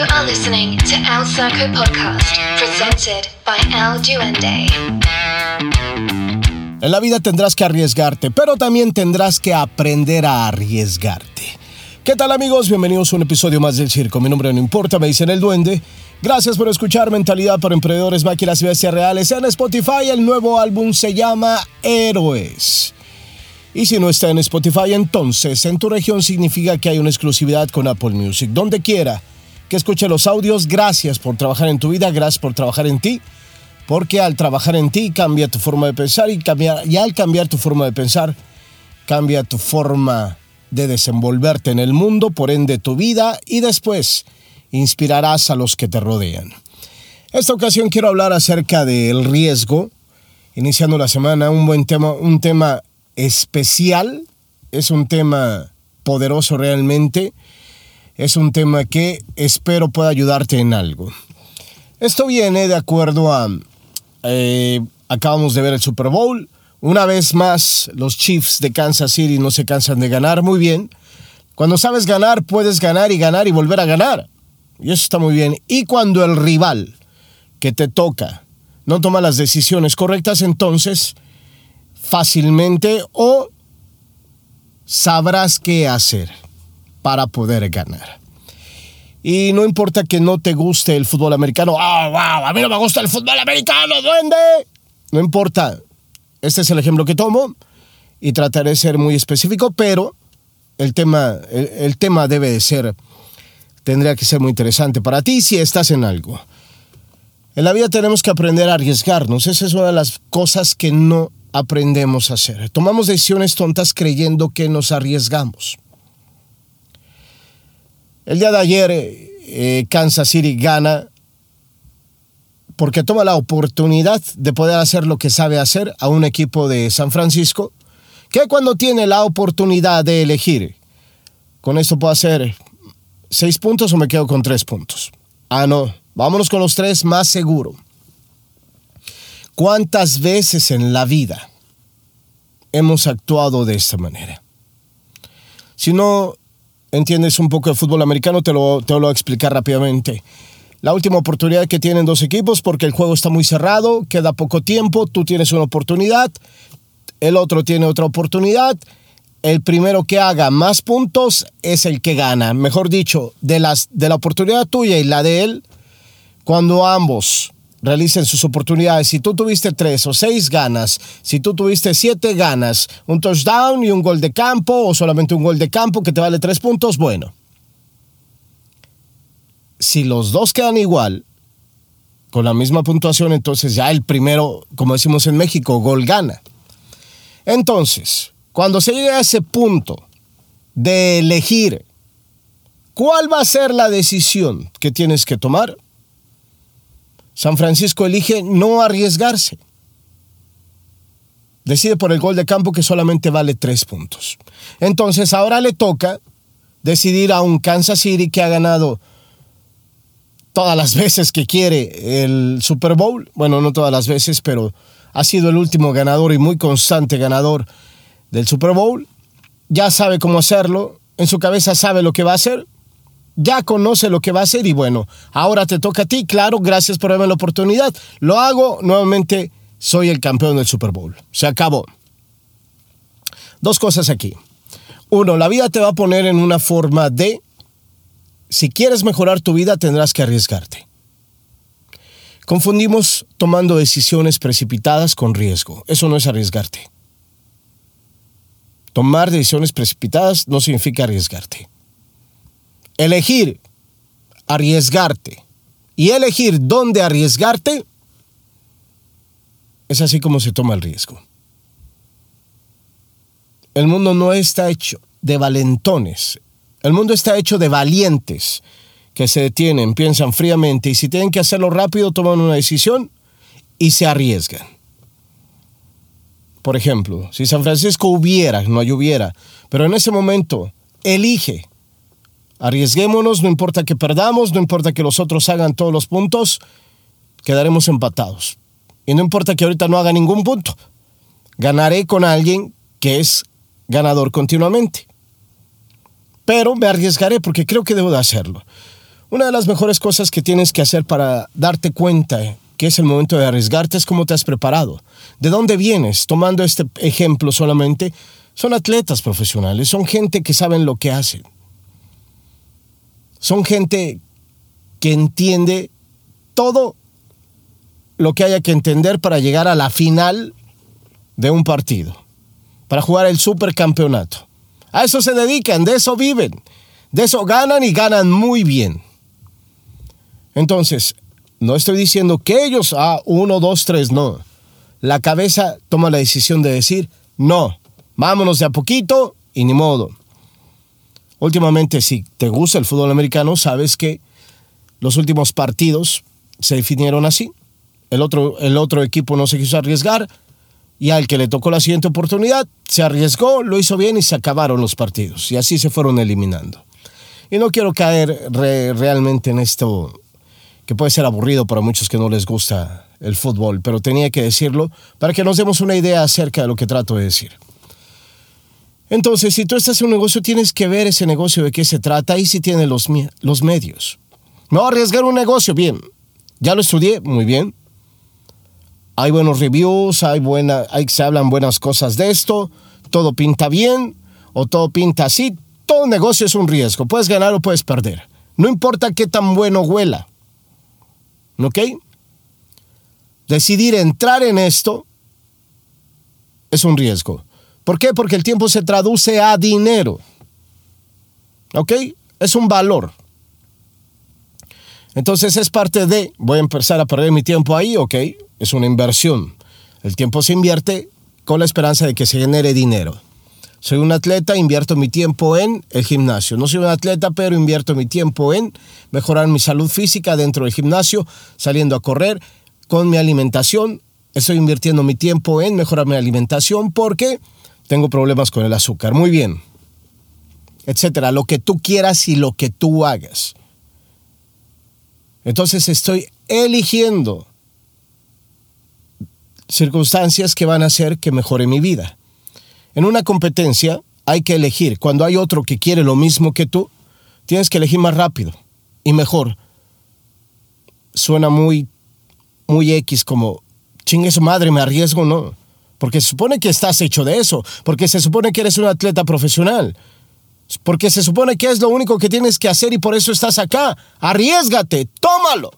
You are listening to El Saco Podcast, presented by El Duende. En la vida tendrás que arriesgarte, pero también tendrás que aprender a arriesgarte. ¿Qué tal amigos? Bienvenidos a un episodio más del circo. Mi nombre no importa, me dicen el duende. Gracias por escuchar Mentalidad para Emprendedores, Máquinas y Bestias Reales en Spotify. El nuevo álbum se llama Héroes. Y si no está en Spotify, entonces en tu región significa que hay una exclusividad con Apple Music. Donde quiera que escuche los audios, gracias por trabajar en tu vida, gracias por trabajar en ti, porque al trabajar en ti cambia tu forma de pensar y, cambia, y al cambiar tu forma de pensar, cambia tu forma de desenvolverte en el mundo, por ende tu vida, y después inspirarás a los que te rodean. Esta ocasión quiero hablar acerca del riesgo, iniciando la semana, un buen tema, un tema especial, es un tema poderoso realmente, es un tema que espero pueda ayudarte en algo. Esto viene de acuerdo a, eh, acabamos de ver el Super Bowl, una vez más los Chiefs de Kansas City no se cansan de ganar muy bien. Cuando sabes ganar, puedes ganar y ganar y volver a ganar. Y eso está muy bien. Y cuando el rival que te toca no toma las decisiones correctas, entonces fácilmente o sabrás qué hacer para poder ganar. Y no importa que no te guste el fútbol americano, ¡ah, wow! A mí no me gusta el fútbol americano, duende. No importa. Este es el ejemplo que tomo y trataré de ser muy específico, pero el tema, el tema debe de ser, tendría que ser muy interesante para ti si estás en algo. En la vida tenemos que aprender a arriesgarnos. Esa es una de las cosas que no aprendemos a hacer. Tomamos decisiones tontas creyendo que nos arriesgamos. El día de ayer eh, Kansas City gana porque toma la oportunidad de poder hacer lo que sabe hacer a un equipo de San Francisco, que cuando tiene la oportunidad de elegir, con esto puedo hacer seis puntos o me quedo con tres puntos. Ah, no, vámonos con los tres más seguro. ¿Cuántas veces en la vida hemos actuado de esta manera? Si no entiendes un poco de fútbol americano, te lo, te lo voy a explicar rápidamente. La última oportunidad que tienen dos equipos porque el juego está muy cerrado, queda poco tiempo, tú tienes una oportunidad, el otro tiene otra oportunidad. El primero que haga más puntos es el que gana. Mejor dicho, de, las, de la oportunidad tuya y la de él, cuando ambos realicen sus oportunidades. Si tú tuviste tres o seis ganas, si tú tuviste siete ganas, un touchdown y un gol de campo o solamente un gol de campo que te vale tres puntos, bueno. Si los dos quedan igual, con la misma puntuación, entonces ya el primero, como decimos en México, gol gana. Entonces, cuando se llegue a ese punto de elegir cuál va a ser la decisión que tienes que tomar, San Francisco elige no arriesgarse. Decide por el gol de campo que solamente vale tres puntos. Entonces ahora le toca decidir a un Kansas City que ha ganado todas las veces que quiere el Super Bowl. Bueno, no todas las veces, pero ha sido el último ganador y muy constante ganador del Super Bowl. Ya sabe cómo hacerlo, en su cabeza sabe lo que va a hacer ya conoce lo que va a hacer y bueno, ahora te toca a ti, claro, gracias por darme la oportunidad. Lo hago, nuevamente soy el campeón del Super Bowl. Se acabó. Dos cosas aquí. Uno, la vida te va a poner en una forma de, si quieres mejorar tu vida, tendrás que arriesgarte. Confundimos tomando decisiones precipitadas con riesgo. Eso no es arriesgarte. Tomar decisiones precipitadas no significa arriesgarte elegir arriesgarte y elegir dónde arriesgarte, es así como se toma el riesgo. El mundo no está hecho de valentones, el mundo está hecho de valientes que se detienen, piensan fríamente y si tienen que hacerlo rápido toman una decisión y se arriesgan. Por ejemplo, si San Francisco hubiera, no lloviera, pero en ese momento elige Arriesguémonos, no importa que perdamos, no importa que los otros hagan todos los puntos, quedaremos empatados. Y no importa que ahorita no haga ningún punto, ganaré con alguien que es ganador continuamente. Pero me arriesgaré porque creo que debo de hacerlo. Una de las mejores cosas que tienes que hacer para darte cuenta que es el momento de arriesgarte es cómo te has preparado. ¿De dónde vienes? Tomando este ejemplo solamente, son atletas profesionales, son gente que saben lo que hacen. Son gente que entiende todo lo que haya que entender para llegar a la final de un partido, para jugar el supercampeonato. A eso se dedican, de eso viven, de eso ganan y ganan muy bien. Entonces, no estoy diciendo que ellos, ah, uno, dos, tres, no. La cabeza toma la decisión de decir, no, vámonos de a poquito y ni modo. Últimamente, si te gusta el fútbol americano, sabes que los últimos partidos se definieron así. El otro, el otro equipo no se quiso arriesgar y al que le tocó la siguiente oportunidad se arriesgó, lo hizo bien y se acabaron los partidos. Y así se fueron eliminando. Y no quiero caer realmente en esto que puede ser aburrido para muchos que no les gusta el fútbol, pero tenía que decirlo para que nos demos una idea acerca de lo que trato de decir. Entonces, si tú estás en un negocio, tienes que ver ese negocio de qué se trata y si tiene los, los medios. No arriesgar un negocio, bien. Ya lo estudié, muy bien. Hay buenos reviews, hay buena, hay, se hablan buenas cosas de esto, todo pinta bien o todo pinta así. Todo negocio es un riesgo, puedes ganar o puedes perder. No importa qué tan bueno huela. ¿Ok? Decidir entrar en esto es un riesgo. ¿Por qué? Porque el tiempo se traduce a dinero. ¿Ok? Es un valor. Entonces es parte de, voy a empezar a perder mi tiempo ahí, ok, es una inversión. El tiempo se invierte con la esperanza de que se genere dinero. Soy un atleta, invierto mi tiempo en el gimnasio. No soy un atleta, pero invierto mi tiempo en mejorar mi salud física dentro del gimnasio, saliendo a correr, con mi alimentación. Estoy invirtiendo mi tiempo en mejorar mi alimentación porque tengo problemas con el azúcar. Muy bien. Etcétera. Lo que tú quieras y lo que tú hagas. Entonces estoy eligiendo circunstancias que van a hacer que mejore mi vida. En una competencia hay que elegir. Cuando hay otro que quiere lo mismo que tú, tienes que elegir más rápido y mejor. Suena muy, muy X como, chingue su madre, me arriesgo, no. Porque se supone que estás hecho de eso, porque se supone que eres un atleta profesional, porque se supone que es lo único que tienes que hacer y por eso estás acá. Arriesgate, tómalo.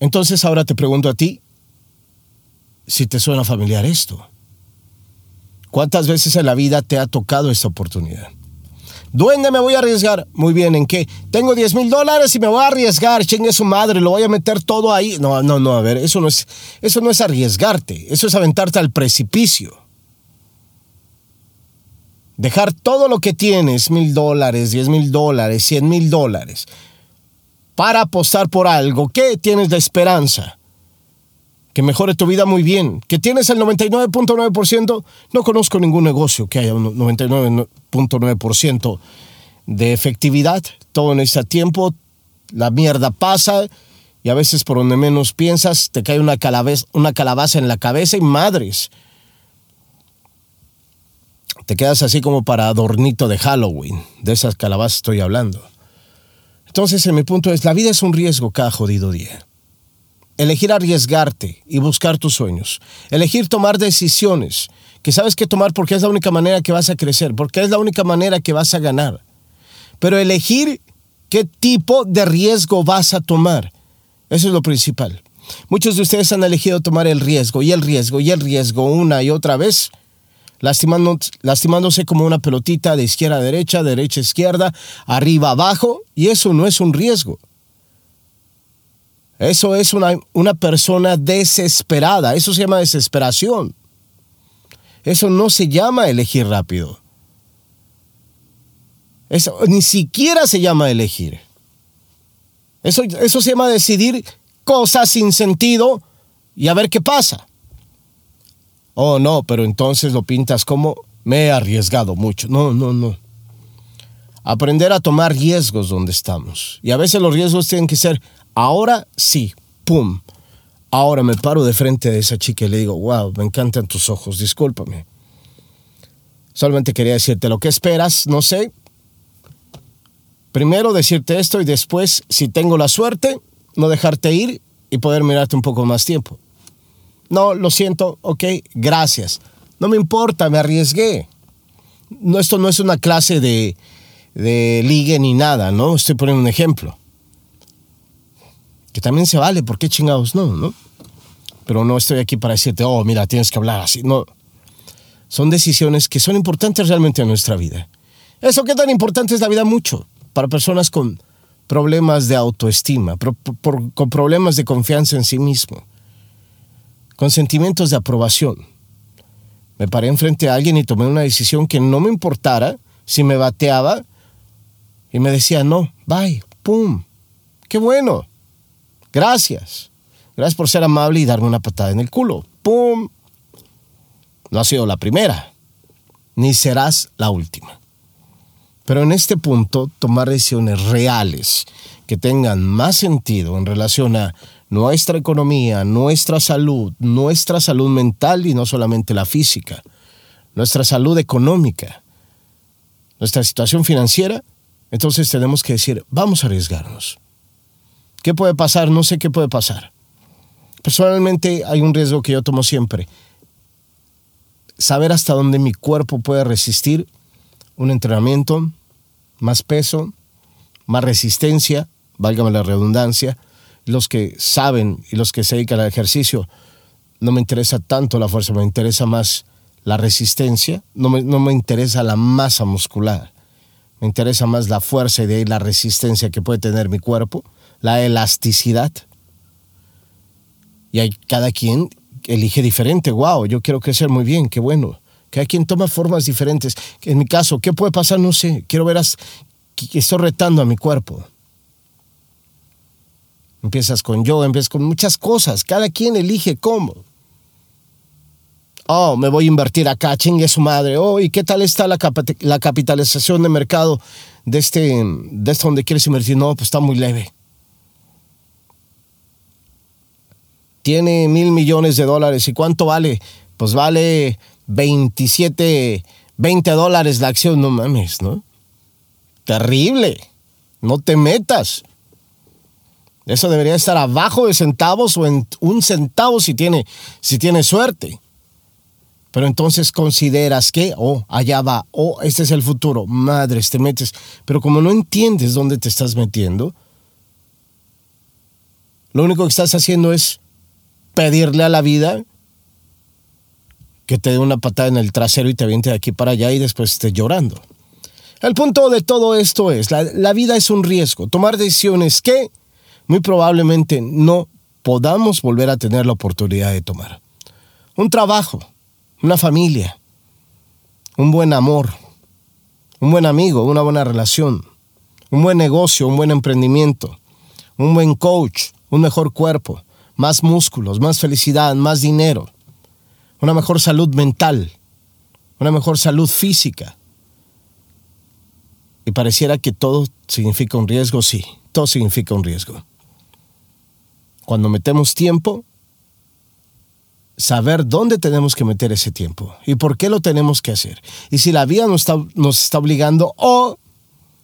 Entonces ahora te pregunto a ti si te suena familiar esto. ¿Cuántas veces en la vida te ha tocado esta oportunidad? ¿Dónde me voy a arriesgar? Muy bien, ¿en qué? Tengo 10 mil dólares y me voy a arriesgar, chingue su madre, lo voy a meter todo ahí. No, no, no, a ver, eso no es, eso no es arriesgarte, eso es aventarte al precipicio. Dejar todo lo que tienes, mil dólares, diez mil dólares, cien mil dólares, para apostar por algo que tienes de esperanza que mejore tu vida muy bien, que tienes el 99.9%, no conozco ningún negocio que haya un 99.9% de efectividad, todo necesita tiempo, la mierda pasa y a veces por donde menos piensas te cae una calabaza, una calabaza en la cabeza y madres. Te quedas así como para adornito de Halloween, de esas calabazas estoy hablando. Entonces, en mi punto es, la vida es un riesgo cada jodido día elegir arriesgarte y buscar tus sueños, elegir tomar decisiones que sabes que tomar porque es la única manera que vas a crecer, porque es la única manera que vas a ganar. Pero elegir qué tipo de riesgo vas a tomar, eso es lo principal. Muchos de ustedes han elegido tomar el riesgo y el riesgo y el riesgo una y otra vez, lastimándose como una pelotita de izquierda a derecha, derecha a izquierda, arriba abajo, y eso no es un riesgo. Eso es una, una persona desesperada. Eso se llama desesperación. Eso no se llama elegir rápido. Eso ni siquiera se llama elegir. Eso, eso se llama decidir cosas sin sentido y a ver qué pasa. Oh, no, pero entonces lo pintas como me he arriesgado mucho. No, no, no. Aprender a tomar riesgos donde estamos. Y a veces los riesgos tienen que ser Ahora sí, ¡pum! Ahora me paro de frente de esa chica y le digo, wow, me encantan tus ojos, discúlpame. Solamente quería decirte lo que esperas, no sé. Primero decirte esto y después, si tengo la suerte, no dejarte ir y poder mirarte un poco más tiempo. No, lo siento, ok, gracias. No me importa, me arriesgué. No, esto no es una clase de, de ligue ni nada, ¿no? Estoy poniendo un ejemplo. Que también se vale, ¿por qué chingados no, no? Pero no estoy aquí para decirte, oh, mira, tienes que hablar así. No. Son decisiones que son importantes realmente en nuestra vida. Eso qué tan importante es la vida mucho para personas con problemas de autoestima, con problemas de confianza en sí mismo, con sentimientos de aprobación. Me paré enfrente a alguien y tomé una decisión que no me importara si me bateaba y me decía, no, bye, pum, qué bueno, gracias. Gracias por ser amable y darme una patada en el culo. ¡Pum! No ha sido la primera, ni serás la última. Pero en este punto, tomar decisiones reales que tengan más sentido en relación a nuestra economía, nuestra salud, nuestra salud mental y no solamente la física, nuestra salud económica, nuestra situación financiera, entonces tenemos que decir, vamos a arriesgarnos. ¿Qué puede pasar? No sé qué puede pasar. Personalmente hay un riesgo que yo tomo siempre. Saber hasta dónde mi cuerpo puede resistir un entrenamiento, más peso, más resistencia, válgame la redundancia. Los que saben y los que se dedican al ejercicio, no me interesa tanto la fuerza, me interesa más la resistencia, no me, no me interesa la masa muscular, me interesa más la fuerza y de ahí la resistencia que puede tener mi cuerpo, la elasticidad. Y hay cada quien elige diferente, wow, yo quiero crecer muy bien, qué bueno hay quien toma formas diferentes. En mi caso, ¿qué puede pasar? No sé. Quiero ver, que estoy retando a mi cuerpo. Empiezas con yoga, empiezas con muchas cosas. Cada quien elige cómo. Oh, me voy a invertir acá, chingue su madre. Oh, ¿y qué tal está la, la capitalización de mercado de este, de este donde quieres invertir? No, pues está muy leve. Tiene mil millones de dólares. ¿Y cuánto vale? Pues vale 27, 20 dólares la acción, no mames, ¿no? Terrible. No te metas. Eso debería estar abajo de centavos o en un centavo si tiene, si tiene suerte. Pero entonces consideras que, oh, allá va, oh, este es el futuro. Madres, te metes. Pero como no entiendes dónde te estás metiendo, lo único que estás haciendo es pedirle a la vida que te dé una patada en el trasero y te aviente de aquí para allá y después estés llorando. El punto de todo esto es, la, la vida es un riesgo, tomar decisiones que muy probablemente no podamos volver a tener la oportunidad de tomar. Un trabajo, una familia, un buen amor, un buen amigo, una buena relación, un buen negocio, un buen emprendimiento, un buen coach, un mejor cuerpo, más músculos, más felicidad, más dinero una mejor salud mental, una mejor salud física. Y pareciera que todo significa un riesgo, sí, todo significa un riesgo. Cuando metemos tiempo, saber dónde tenemos que meter ese tiempo y por qué lo tenemos que hacer. Y si la vida nos está, nos está obligando o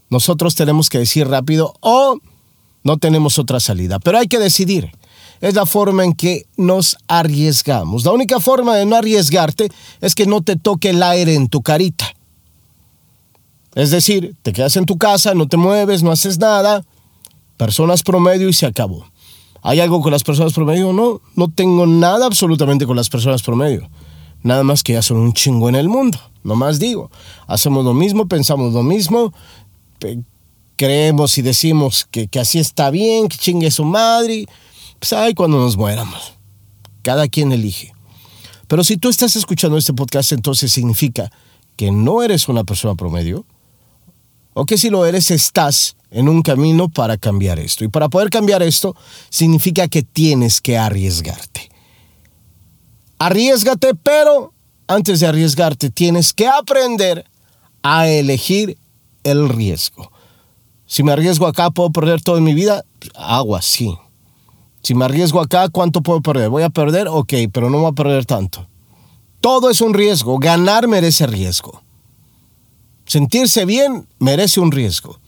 nosotros tenemos que decir rápido o no tenemos otra salida. Pero hay que decidir es la forma en que nos arriesgamos. La única forma de no arriesgarte es que no te toque el aire en tu carita. Es decir, te quedas en tu casa, no te mueves, no haces nada, personas promedio y se acabó. ¿Hay algo con las personas promedio? No, no tengo nada absolutamente con las personas promedio. Nada más que ya son un chingo en el mundo. No más digo. Hacemos lo mismo, pensamos lo mismo, creemos y decimos que, que así está bien, que chingue su madre pues ay, cuando nos muéramos. Cada quien elige. Pero si tú estás escuchando este podcast, entonces significa que no eres una persona promedio, o que si lo eres, estás en un camino para cambiar esto. Y para poder cambiar esto, significa que tienes que arriesgarte. Arriesgate, pero antes de arriesgarte, tienes que aprender a elegir el riesgo. Si me arriesgo acá, ¿puedo perder toda mi vida? Agua, sí. Si me arriesgo acá, ¿cuánto puedo perder? ¿Voy a perder? Ok, pero no voy a perder tanto. Todo es un riesgo. Ganar merece riesgo. Sentirse bien merece un riesgo.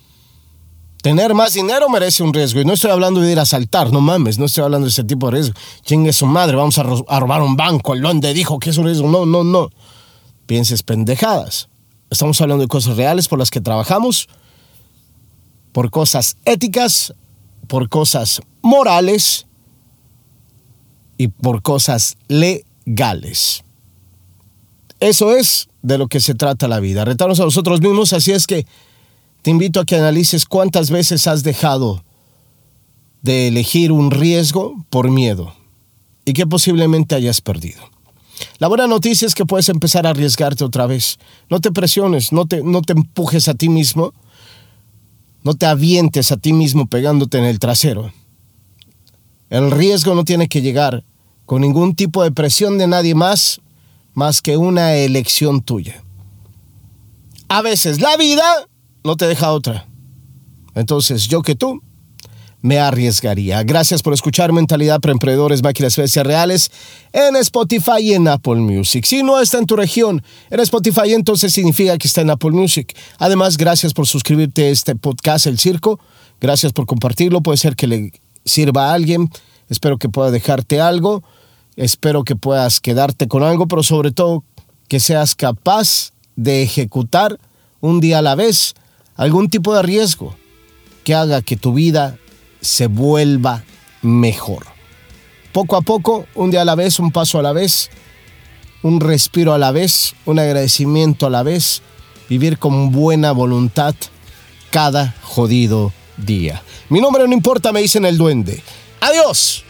Tener más dinero merece un riesgo. Y no estoy hablando de ir a saltar, no mames, no estoy hablando de ese tipo de riesgo. ¿Quién es su madre? Vamos a, robar un banco. El donde dijo que es un riesgo. No, no, no. Pienses pendejadas. Estamos hablando de cosas reales por las que trabajamos, por cosas éticas, por cosas morales y por cosas legales. Eso es de lo que se trata la vida, retarnos a nosotros mismos, así es que te invito a que analices cuántas veces has dejado de elegir un riesgo por miedo y que posiblemente hayas perdido. La buena noticia es que puedes empezar a arriesgarte otra vez. No te presiones, no te, no te empujes a ti mismo, no te avientes a ti mismo pegándote en el trasero. El riesgo no tiene que llegar con ningún tipo de presión de nadie más, más que una elección tuya. A veces la vida no te deja otra. Entonces, yo que tú, me arriesgaría. Gracias por escuchar Mentalidad para Emprendedores, Máquinas Bestias Reales en Spotify y en Apple Music. Si no está en tu región, en Spotify, entonces significa que está en Apple Music. Además, gracias por suscribirte a este podcast, El Circo. Gracias por compartirlo. Puede ser que le sirva a alguien. Espero que pueda dejarte algo. Espero que puedas quedarte con algo, pero sobre todo que seas capaz de ejecutar un día a la vez algún tipo de riesgo que haga que tu vida se vuelva mejor. Poco a poco, un día a la vez, un paso a la vez, un respiro a la vez, un agradecimiento a la vez, vivir con buena voluntad cada jodido día. Mi nombre no importa, me dicen el duende. Adiós.